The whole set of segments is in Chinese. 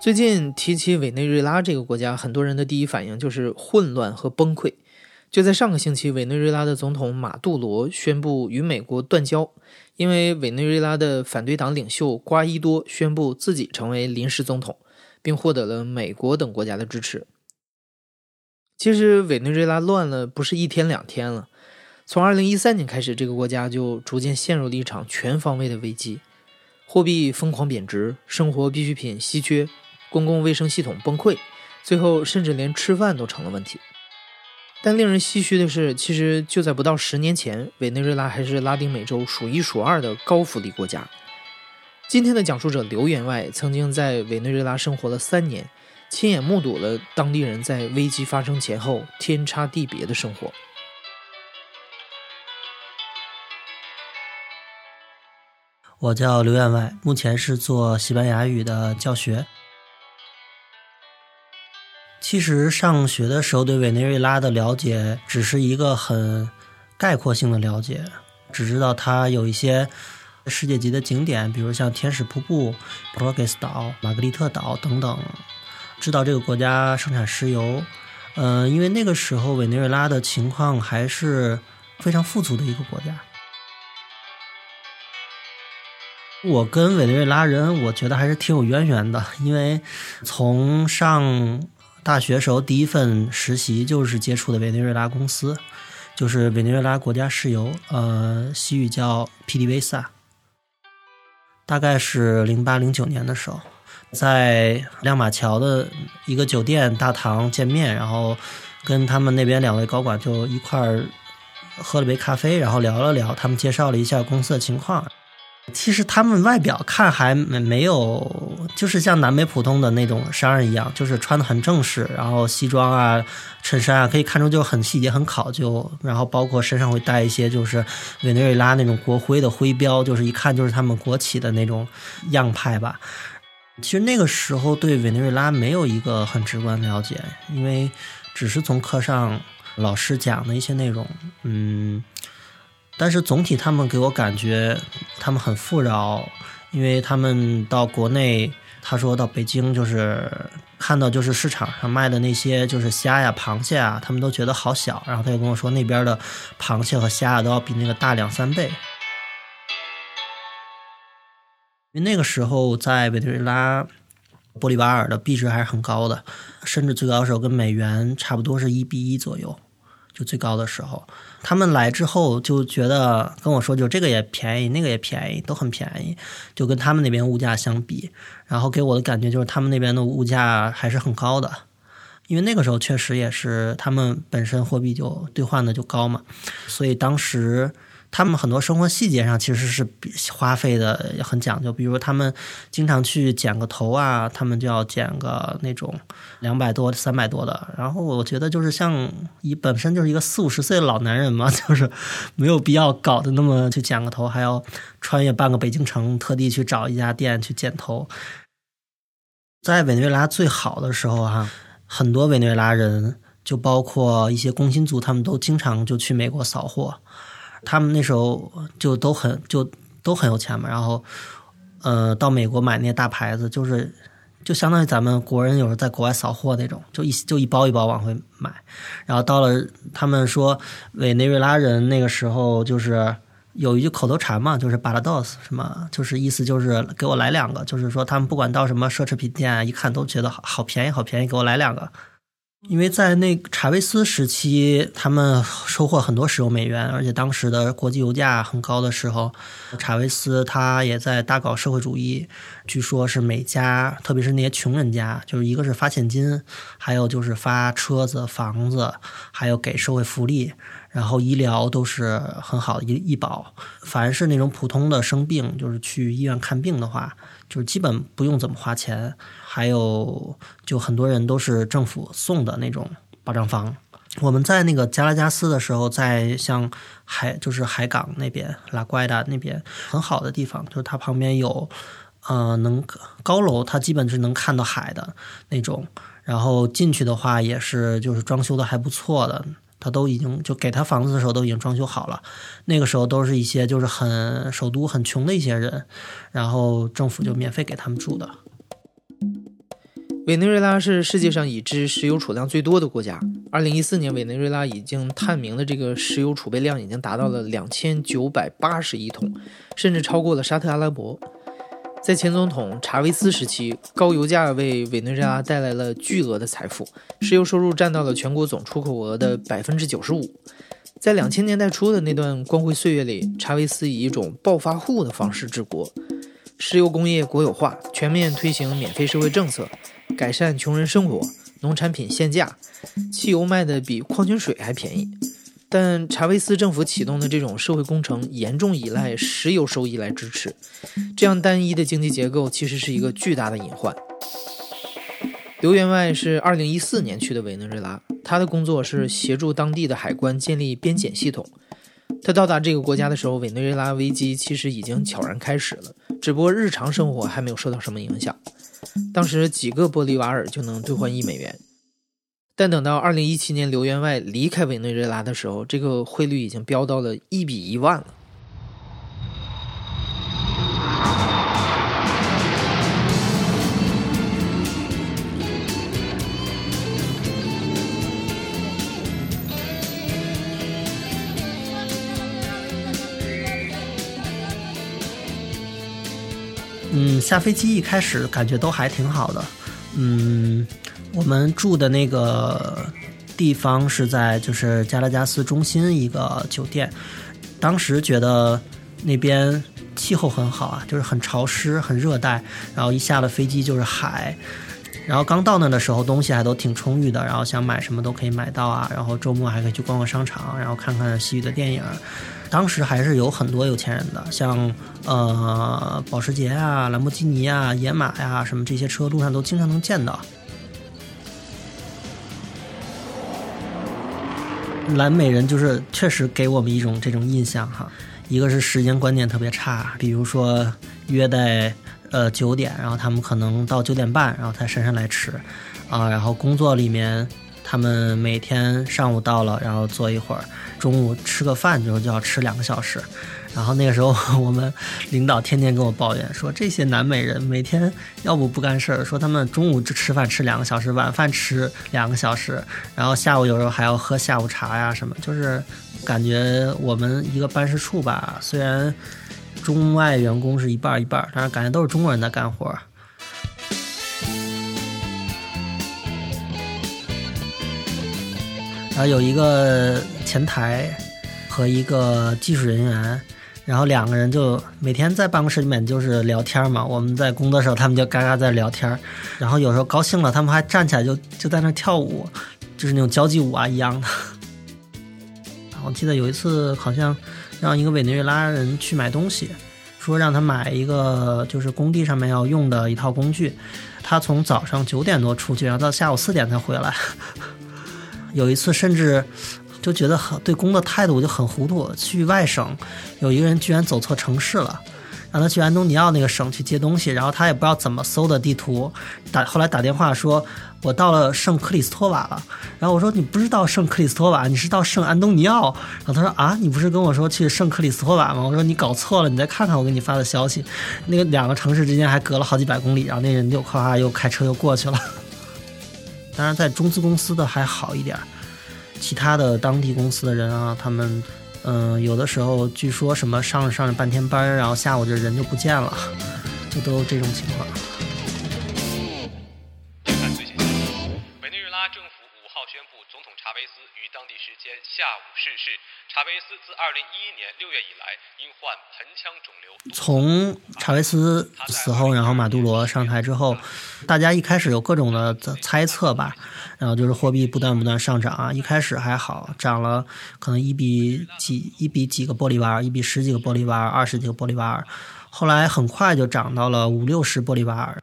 最近提起委内瑞拉这个国家，很多人的第一反应就是混乱和崩溃。就在上个星期，委内瑞拉的总统马杜罗宣布与美国断交，因为委内瑞拉的反对党领袖瓜伊多宣布自己成为临时总统，并获得了美国等国家的支持。其实，委内瑞拉乱了不是一天两天了，从2013年开始，这个国家就逐渐陷入了一场全方位的危机，货币疯狂贬值，生活必需品稀缺，公共卫生系统崩溃，最后甚至连吃饭都成了问题。但令人唏嘘的是，其实就在不到十年前，委内瑞拉还是拉丁美洲数一数二的高福利国家。今天的讲述者刘员外曾经在委内瑞拉生活了三年，亲眼目睹了当地人在危机发生前后天差地别的生活。我叫刘员外，目前是做西班牙语的教学。其实上学的时候对委内瑞拉的了解只是一个很概括性的了解，只知道它有一些世界级的景点，比如像天使瀑布、普罗格斯岛、玛格丽特岛等等。知道这个国家生产石油，嗯，因为那个时候委内瑞拉的情况还是非常富足的一个国家。我跟委内瑞拉人，我觉得还是挺有渊源的，因为从上。大学时候第一份实习就是接触的委内瑞拉公司，就是委内瑞拉国家石油，呃，西语叫 PDVSA。大概是零八零九年的时候，在亮马桥的一个酒店大堂见面，然后跟他们那边两位高管就一块儿喝了杯咖啡，然后聊了聊，他们介绍了一下公司的情况。其实他们外表看还没没有，就是像南美普通的那种商人一样，就是穿的很正式，然后西装啊、衬衫啊，可以看出就很细节、很考究。然后包括身上会带一些就是委内瑞拉那种国徽的徽标，就是一看就是他们国企的那种样派吧。其实那个时候对委内瑞拉没有一个很直观了解，因为只是从课上老师讲的一些内容，嗯。但是总体他们给我感觉，他们很富饶，因为他们到国内，他说到北京就是看到就是市场上卖的那些就是虾呀、螃蟹啊，他们都觉得好小。然后他就跟我说，那边的螃蟹和虾都要比那个大两三倍。因为那个时候在委内瑞拉，玻利瓦尔的币值还是很高的，甚至最高时候跟美元差不多是一比一左右。最高的时候，他们来之后就觉得跟我说，就这个也便宜，那个也便宜，都很便宜，就跟他们那边物价相比，然后给我的感觉就是他们那边的物价还是很高的，因为那个时候确实也是他们本身货币就兑换的就高嘛，所以当时。他们很多生活细节上其实是花费的很讲究，比如他们经常去剪个头啊，他们就要剪个那种两百多、三百多的。然后我觉得就是像一本身就是一个四五十岁的老男人嘛，就是没有必要搞得那么去剪个头，还要穿越半个北京城，特地去找一家店去剪头。在委内瑞拉最好的时候哈，很多委内瑞拉人，就包括一些工薪族，他们都经常就去美国扫货。他们那时候就都很就都很有钱嘛，然后，呃，到美国买那些大牌子，就是就相当于咱们国人有时候在国外扫货那种，就一就一包一包往回买。然后到了他们说委内瑞拉人那个时候就是有一句口头禅嘛，就是巴拉多斯什么，就是意思就是给我来两个，就是说他们不管到什么奢侈品店，一看都觉得好好便宜，好便宜，给我来两个。因为在那查韦斯时期，他们收获很多石油美元，而且当时的国际油价很高的时候，查韦斯他也在大搞社会主义。据说是每家，特别是那些穷人家，就是一个是发现金，还有就是发车子、房子，还有给社会福利，然后医疗都是很好的医医保。凡是那种普通的生病，就是去医院看病的话，就基本不用怎么花钱。还有，就很多人都是政府送的那种保障房，我们在那个加拉加斯的时候，在像海就是海港那边拉瓜达那边很好的地方，就是它旁边有呃能高楼，它基本是能看到海的那种。然后进去的话也是就是装修的还不错的，他都已经就给他房子的时候都已经装修好了。那个时候都是一些就是很首都很穷的一些人，然后政府就免费给他们住的。委内瑞拉是世界上已知石油储量最多的国家。二零一四年，委内瑞拉已经探明的这个石油储备量已经达到了两千九百八十亿桶，甚至超过了沙特阿拉伯。在前总统查韦斯时期，高油价为委内瑞拉带来了巨额的财富，石油收入占到了全国总出口额的百分之九十五。在两千年代初的那段光辉岁月里，查韦斯以一种暴发户的方式治国，石油工业国有化，全面推行免费社会政策。改善穷人生活，农产品限价，汽油卖的比矿泉水还便宜。但查韦斯政府启动的这种社会工程严重依赖石油收益来支持，这样单一的经济结构其实是一个巨大的隐患。刘员外是2014年去的委内瑞拉，他的工作是协助当地的海关建立边检系统。他到达这个国家的时候，委内瑞拉危机其实已经悄然开始了，只不过日常生活还没有受到什么影响。当时几个玻利瓦尔就能兑换一美元，但等到二零一七年刘员外离开委内瑞拉的时候，这个汇率已经飙到了一比一万了。嗯，下飞机一开始感觉都还挺好的。嗯，我们住的那个地方是在就是加拉加斯中心一个酒店，当时觉得那边气候很好啊，就是很潮湿、很热带。然后一下了飞机就是海，然后刚到那的时候东西还都挺充裕的，然后想买什么都可以买到啊。然后周末还可以去逛逛商场，然后看看西域的电影。当时还是有很多有钱人的，像呃保时捷啊、兰博基尼啊、野马呀什么这些车，路上都经常能见到。蓝美人就是确实给我们一种这种印象哈，一个是时间观念特别差，比如说约在呃九点，然后他们可能到九点半，然后才姗姗来迟，啊，然后工作里面他们每天上午到了，然后坐一会儿。中午吃个饭之后就要吃两个小时，然后那个时候我们领导天天跟我抱怨说，这些南美人每天要不不干事儿，说他们中午就吃饭吃两个小时，晚饭吃两个小时，然后下午有时候还要喝下午茶呀什么，就是感觉我们一个办事处吧，虽然中外员工是一半一半，但是感觉都是中国人在干活。然后有一个前台和一个技术人员，然后两个人就每天在办公室里面就是聊天嘛。我们在工作的时候，他们就嘎嘎在聊天然后有时候高兴了，他们还站起来就就在那跳舞，就是那种交际舞啊一样的。我记得有一次好像让一个委内瑞拉人去买东西，说让他买一个就是工地上面要用的一套工具，他从早上九点多出去，然后到下午四点才回来。有一次，甚至就觉得很对工的态度就很糊涂。去外省，有一个人居然走错城市了，让他去安东尼奥那个省去接东西，然后他也不知道怎么搜的地图，打后来打电话说：“我到了圣克里斯托瓦了。”然后我说：“你不是到圣克里斯托瓦，你是到圣安东尼奥。”然后他说：“啊，你不是跟我说去圣克里斯托瓦吗？”我说：“你搞错了，你再看看我给你发的消息，那个两个城市之间还隔了好几百公里。”然后那人就哗哗又开车又过去了。当然，在中资公司的还好一点其他的当地公司的人啊，他们，嗯，有的时候据说什么上着上着半天班，然后下午这人就不见了，就都这种情况。委内瑞拉政府五号宣布，总统查韦斯于当地时间下午逝世。查韦斯自二零一一年六月以来，因患盆腔肿瘤。从查韦斯死后，然后马杜罗上台之后，大家一开始有各种的猜测吧，然后就是货币不断不断上涨啊。一开始还好，涨了可能一比几，一比几个玻利瓦尔，一比十几个玻利瓦尔，二十几个玻利瓦尔。后来很快就涨到了五六十玻利瓦尔。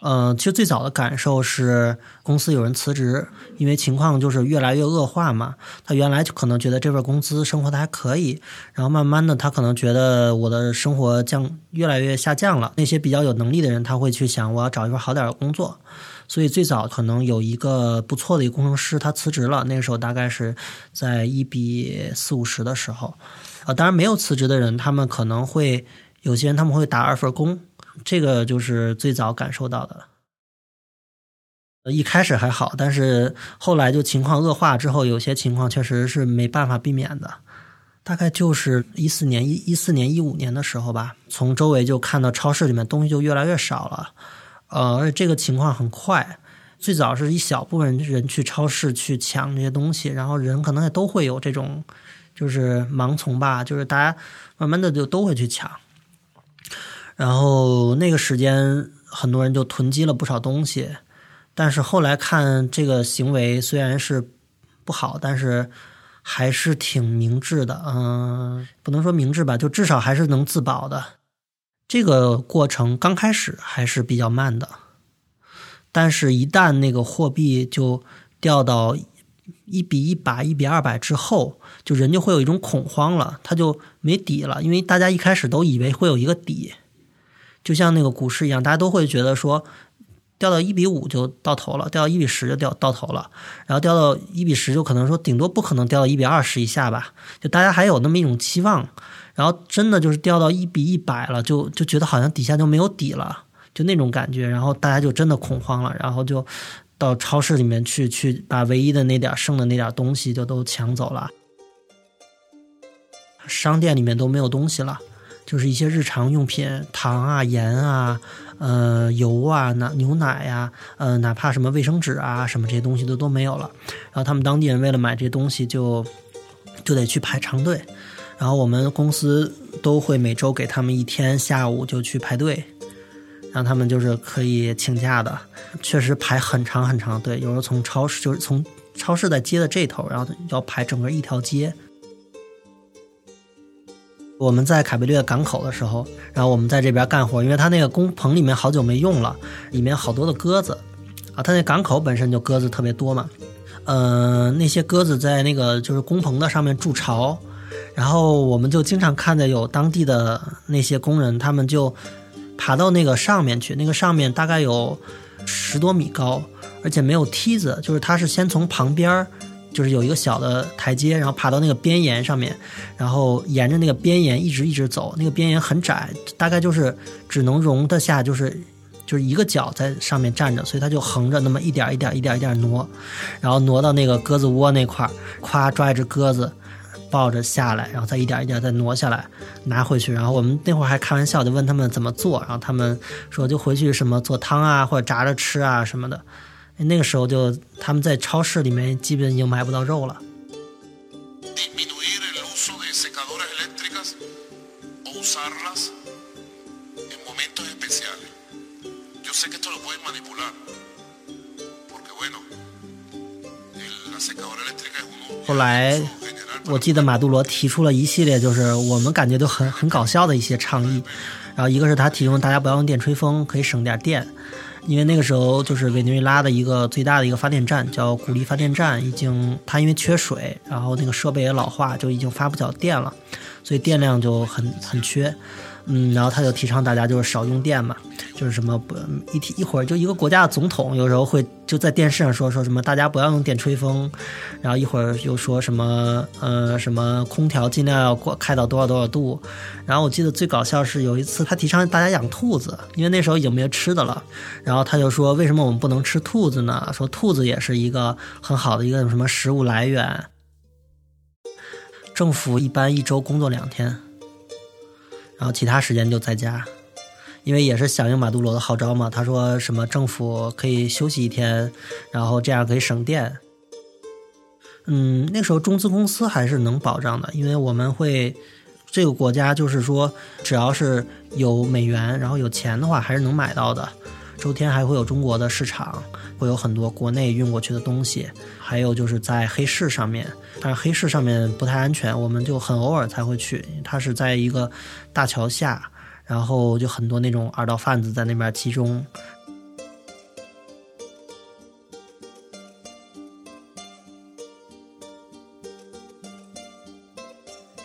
呃，其实最早的感受是公司有人辞职，因为情况就是越来越恶化嘛。他原来就可能觉得这份工资生活的还可以，然后慢慢的他可能觉得我的生活降越来越下降了。那些比较有能力的人，他会去想我要找一份好点的工作。所以最早可能有一个不错的一个工程师，他辞职了。那个时候大概是在一比四五十的时候，啊，当然没有辞职的人，他们可能会有些人他们会打二份工。这个就是最早感受到的，一开始还好，但是后来就情况恶化之后，有些情况确实是没办法避免的。大概就是一四年、一一四年、一五年的时候吧，从周围就看到超市里面东西就越来越少了，呃，而且这个情况很快。最早是一小部分人去超市去抢这些东西，然后人可能也都会有这种就是盲从吧，就是大家慢慢的就都会去抢。然后那个时间，很多人就囤积了不少东西，但是后来看这个行为虽然是不好，但是还是挺明智的。嗯，不能说明智吧，就至少还是能自保的。这个过程刚开始还是比较慢的，但是一旦那个货币就掉到一比一百、一比二百之后，就人就会有一种恐慌了，他就没底了，因为大家一开始都以为会有一个底。就像那个股市一样，大家都会觉得说，掉到一比五就到头了，掉到一比十就掉到头了，然后掉到一比十就可能说顶多不可能掉到一比二十以下吧，就大家还有那么一种期望，然后真的就是掉到一比一百了，就就觉得好像底下就没有底了，就那种感觉，然后大家就真的恐慌了，然后就到超市里面去去把唯一的那点剩的那点东西就都抢走了，商店里面都没有东西了。就是一些日常用品，糖啊、盐啊、呃、油啊、奶、牛奶呀，呃，哪怕什么卫生纸啊，什么这些东西都都没有了。然后他们当地人为了买这些东西，就就得去排长队。然后我们公司都会每周给他们一天下午就去排队，让他们就是可以请假的。确实排很长很长队，有时候从超市就是从超市在街的这头，然后要排整个一条街。我们在卡贝略港口的时候，然后我们在这边干活，因为他那个工棚里面好久没用了，里面好多的鸽子，啊，他那港口本身就鸽子特别多嘛，呃，那些鸽子在那个就是工棚的上面筑巢，然后我们就经常看见有当地的那些工人，他们就爬到那个上面去，那个上面大概有十多米高，而且没有梯子，就是他是先从旁边儿。就是有一个小的台阶，然后爬到那个边沿上面，然后沿着那个边沿一直一直走。那个边沿很窄，大概就是只能容得下就是就是一个脚在上面站着，所以他就横着那么一点一点一点一点挪，然后挪到那个鸽子窝那块儿，咵抓一只鸽子，抱着下来，然后再一点一点再挪下来，拿回去。然后我们那会儿还开玩笑，就问他们怎么做，然后他们说就回去什么做汤啊，或者炸着吃啊什么的。那个时候就他们在超市里面基本已经买不到肉了。后来我记得马杜罗提出了一系列，就是我们感觉都很很搞笑的一些倡议。然后一个是他提供大家不要用电吹风，可以省点电。因为那个时候就是委内瑞拉的一个最大的一个发电站，叫古力发电站，已经它因为缺水，然后那个设备也老化，就已经发不了电了，所以电量就很很缺。嗯，然后他就提倡大家就是少用电嘛，就是什么不一提一会儿就一个国家的总统有时候会就在电视上说说什么大家不要用电吹风，然后一会儿又说什么呃什么空调尽量要过开到多少多少度，然后我记得最搞笑是有一次他提倡大家养兔子，因为那时候已经没有吃的了，然后然后他就说为什么我们不能吃兔子呢？说兔子也是一个很好的一个什么食物来源。政府一般一周工作两天。然后其他时间就在家，因为也是响应马杜罗的号召嘛。他说什么政府可以休息一天，然后这样可以省电。嗯，那时候中资公司还是能保障的，因为我们会这个国家就是说，只要是有美元，然后有钱的话，还是能买到的。周天还会有中国的市场，会有很多国内运过去的东西，还有就是在黑市上面，但是黑市上面不太安全，我们就很偶尔才会去。它是在一个大桥下，然后就很多那种二道贩子在那边集中。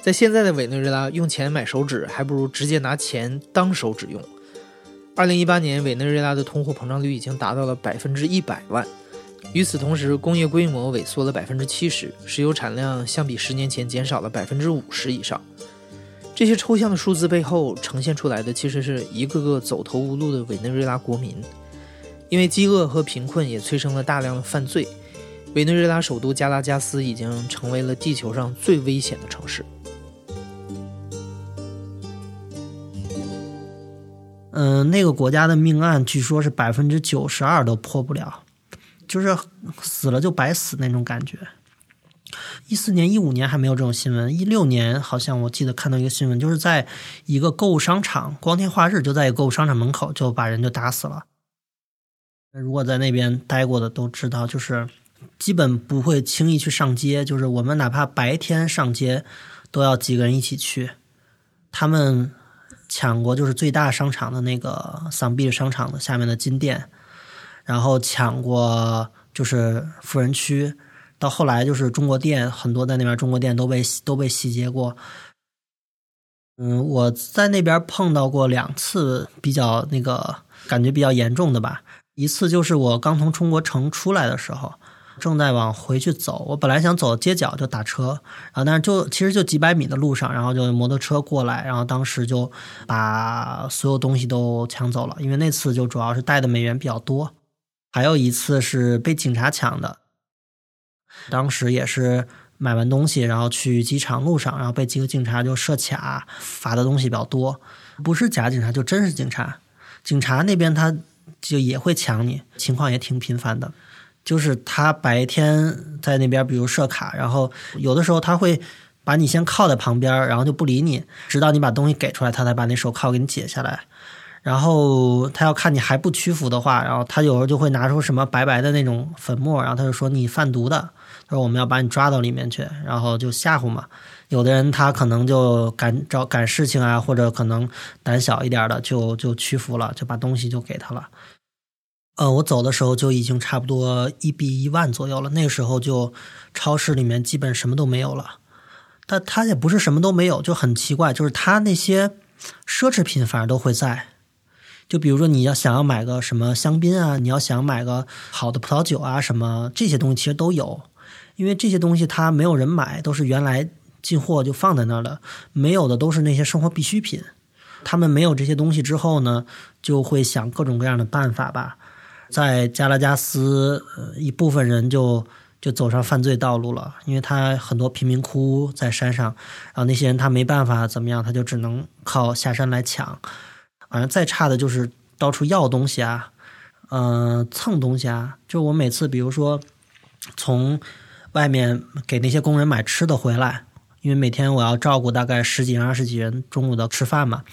在现在的委内瑞拉，用钱买手指还不如直接拿钱当手指用。二零一八年，委内瑞拉的通货膨胀率已经达到了百分之一百万。与此同时，工业规模萎缩了百分之七十，石油产量相比十年前减少了百分之五十以上。这些抽象的数字背后呈现出来的，其实是一个个走投无路的委内瑞拉国民。因为饥饿和贫困也催生了大量的犯罪，委内瑞拉首都加拉加斯已经成为了地球上最危险的城市。嗯，那个国家的命案据说是百分之九十二都破不了，就是死了就白死那种感觉。一四年、一五年还没有这种新闻，一六年好像我记得看到一个新闻，就是在一个购物商场，光天化日就在一个购物商场门口就把人就打死了。如果在那边待过的都知道，就是基本不会轻易去上街，就是我们哪怕白天上街，都要几个人一起去。他们抢过就是最大商场的那个桑比商场的下面的金店，然后抢过就是富人区，到后来就是中国店，很多在那边中国店都被都被洗劫过。嗯，我在那边碰到过两次比较那个感觉比较严重的吧。一次就是我刚从中国城出来的时候，正在往回去走。我本来想走街角就打车，然后但是就其实就几百米的路上，然后就摩托车过来，然后当时就把所有东西都抢走了。因为那次就主要是带的美元比较多。还有一次是被警察抢的，当时也是买完东西，然后去机场路上，然后被几个警察就设卡，罚的东西比较多。不是假警察，就真是警察。警察那边他。就也会抢你，情况也挺频繁的。就是他白天在那边，比如设卡，然后有的时候他会把你先铐在旁边，然后就不理你，直到你把东西给出来，他才把那手铐给你解下来。然后他要看你还不屈服的话，然后他有时候就会拿出什么白白的那种粉末，然后他就说你贩毒的，他说我们要把你抓到里面去，然后就吓唬嘛。有的人他可能就赶找赶事情啊，或者可能胆小一点的就就屈服了，就把东西就给他了。呃，我走的时候就已经差不多一比一万左右了，那个时候就超市里面基本什么都没有了。但他也不是什么都没有，就很奇怪，就是他那些奢侈品反而都会在。就比如说，你要想要买个什么香槟啊，你要想买个好的葡萄酒啊，什么这些东西其实都有，因为这些东西它没有人买，都是原来进货就放在那儿了，没有的都是那些生活必需品。他们没有这些东西之后呢，就会想各种各样的办法吧。在加拉加斯，呃，一部分人就就走上犯罪道路了，因为他很多贫民窟在山上，然后那些人他没办法怎么样，他就只能靠下山来抢。反正再差的就是到处要东西啊，嗯，蹭东西啊。就我每次，比如说从外面给那些工人买吃的回来，因为每天我要照顾大概十几人、二十几人中午的吃饭嘛，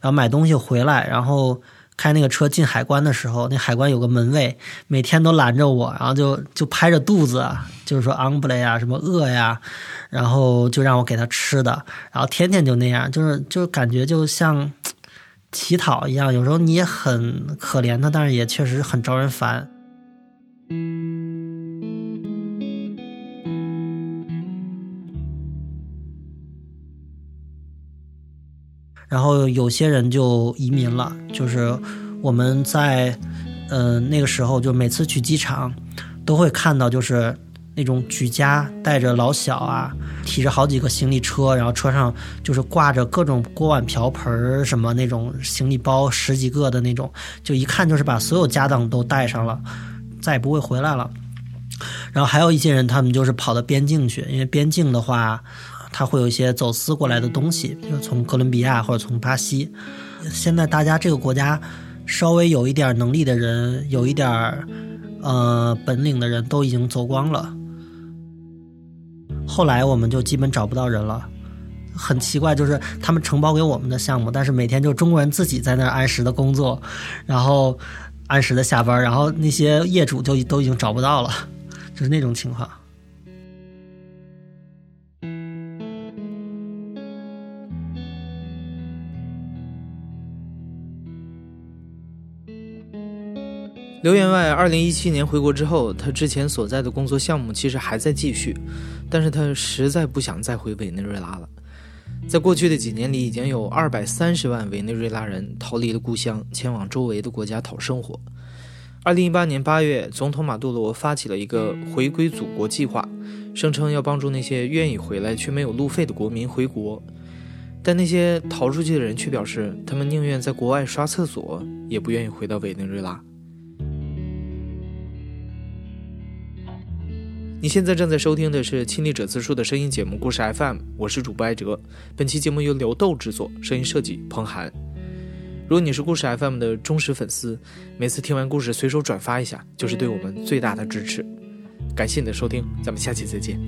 然后买东西回来，然后开那个车进海关的时候，那海关有个门卫，每天都拦着我，然后就就拍着肚子，就是说昂布雷呀，什么饿呀，然后就让我给他吃的，然后天天就那样，就是就是感觉就像。乞讨一样，有时候你也很可怜他，但是也确实很招人烦。然后有些人就移民了，就是我们在嗯那个时候，就每次去机场都会看到，就是。那种举家带着老小啊，提着好几个行李车，然后车上就是挂着各种锅碗瓢盆什么那种行李包十几个的那种，就一看就是把所有家当都带上了，再也不会回来了。然后还有一些人，他们就是跑到边境去，因为边境的话，他会有一些走私过来的东西，比如从哥伦比亚或者从巴西。现在大家这个国家稍微有一点能力的人，有一点呃本领的人都已经走光了。后来我们就基本找不到人了，很奇怪，就是他们承包给我们的项目，但是每天就中国人自己在那儿按时的工作，然后按时的下班，然后那些业主就都已经找不到了，就是那种情况。刘员外二零一七年回国之后，他之前所在的工作项目其实还在继续，但是他实在不想再回委内瑞拉了，在过去的几年里，已经有二百三十万委内瑞拉人逃离了故乡，前往周围的国家讨生活。二零一八年八月，总统马杜罗发起了一个回归祖国计划，声称要帮助那些愿意回来却没有路费的国民回国。但那些逃出去的人却表示，他们宁愿在国外刷厕所，也不愿意回到委内瑞拉。你现在正在收听的是《亲历者自述》的声音节目《故事 FM》，我是主播艾哲。本期节目由刘豆制作，声音设计彭涵。如果你是故事 FM 的忠实粉丝，每次听完故事随手转发一下，就是对我们最大的支持。感谢你的收听，咱们下期再见。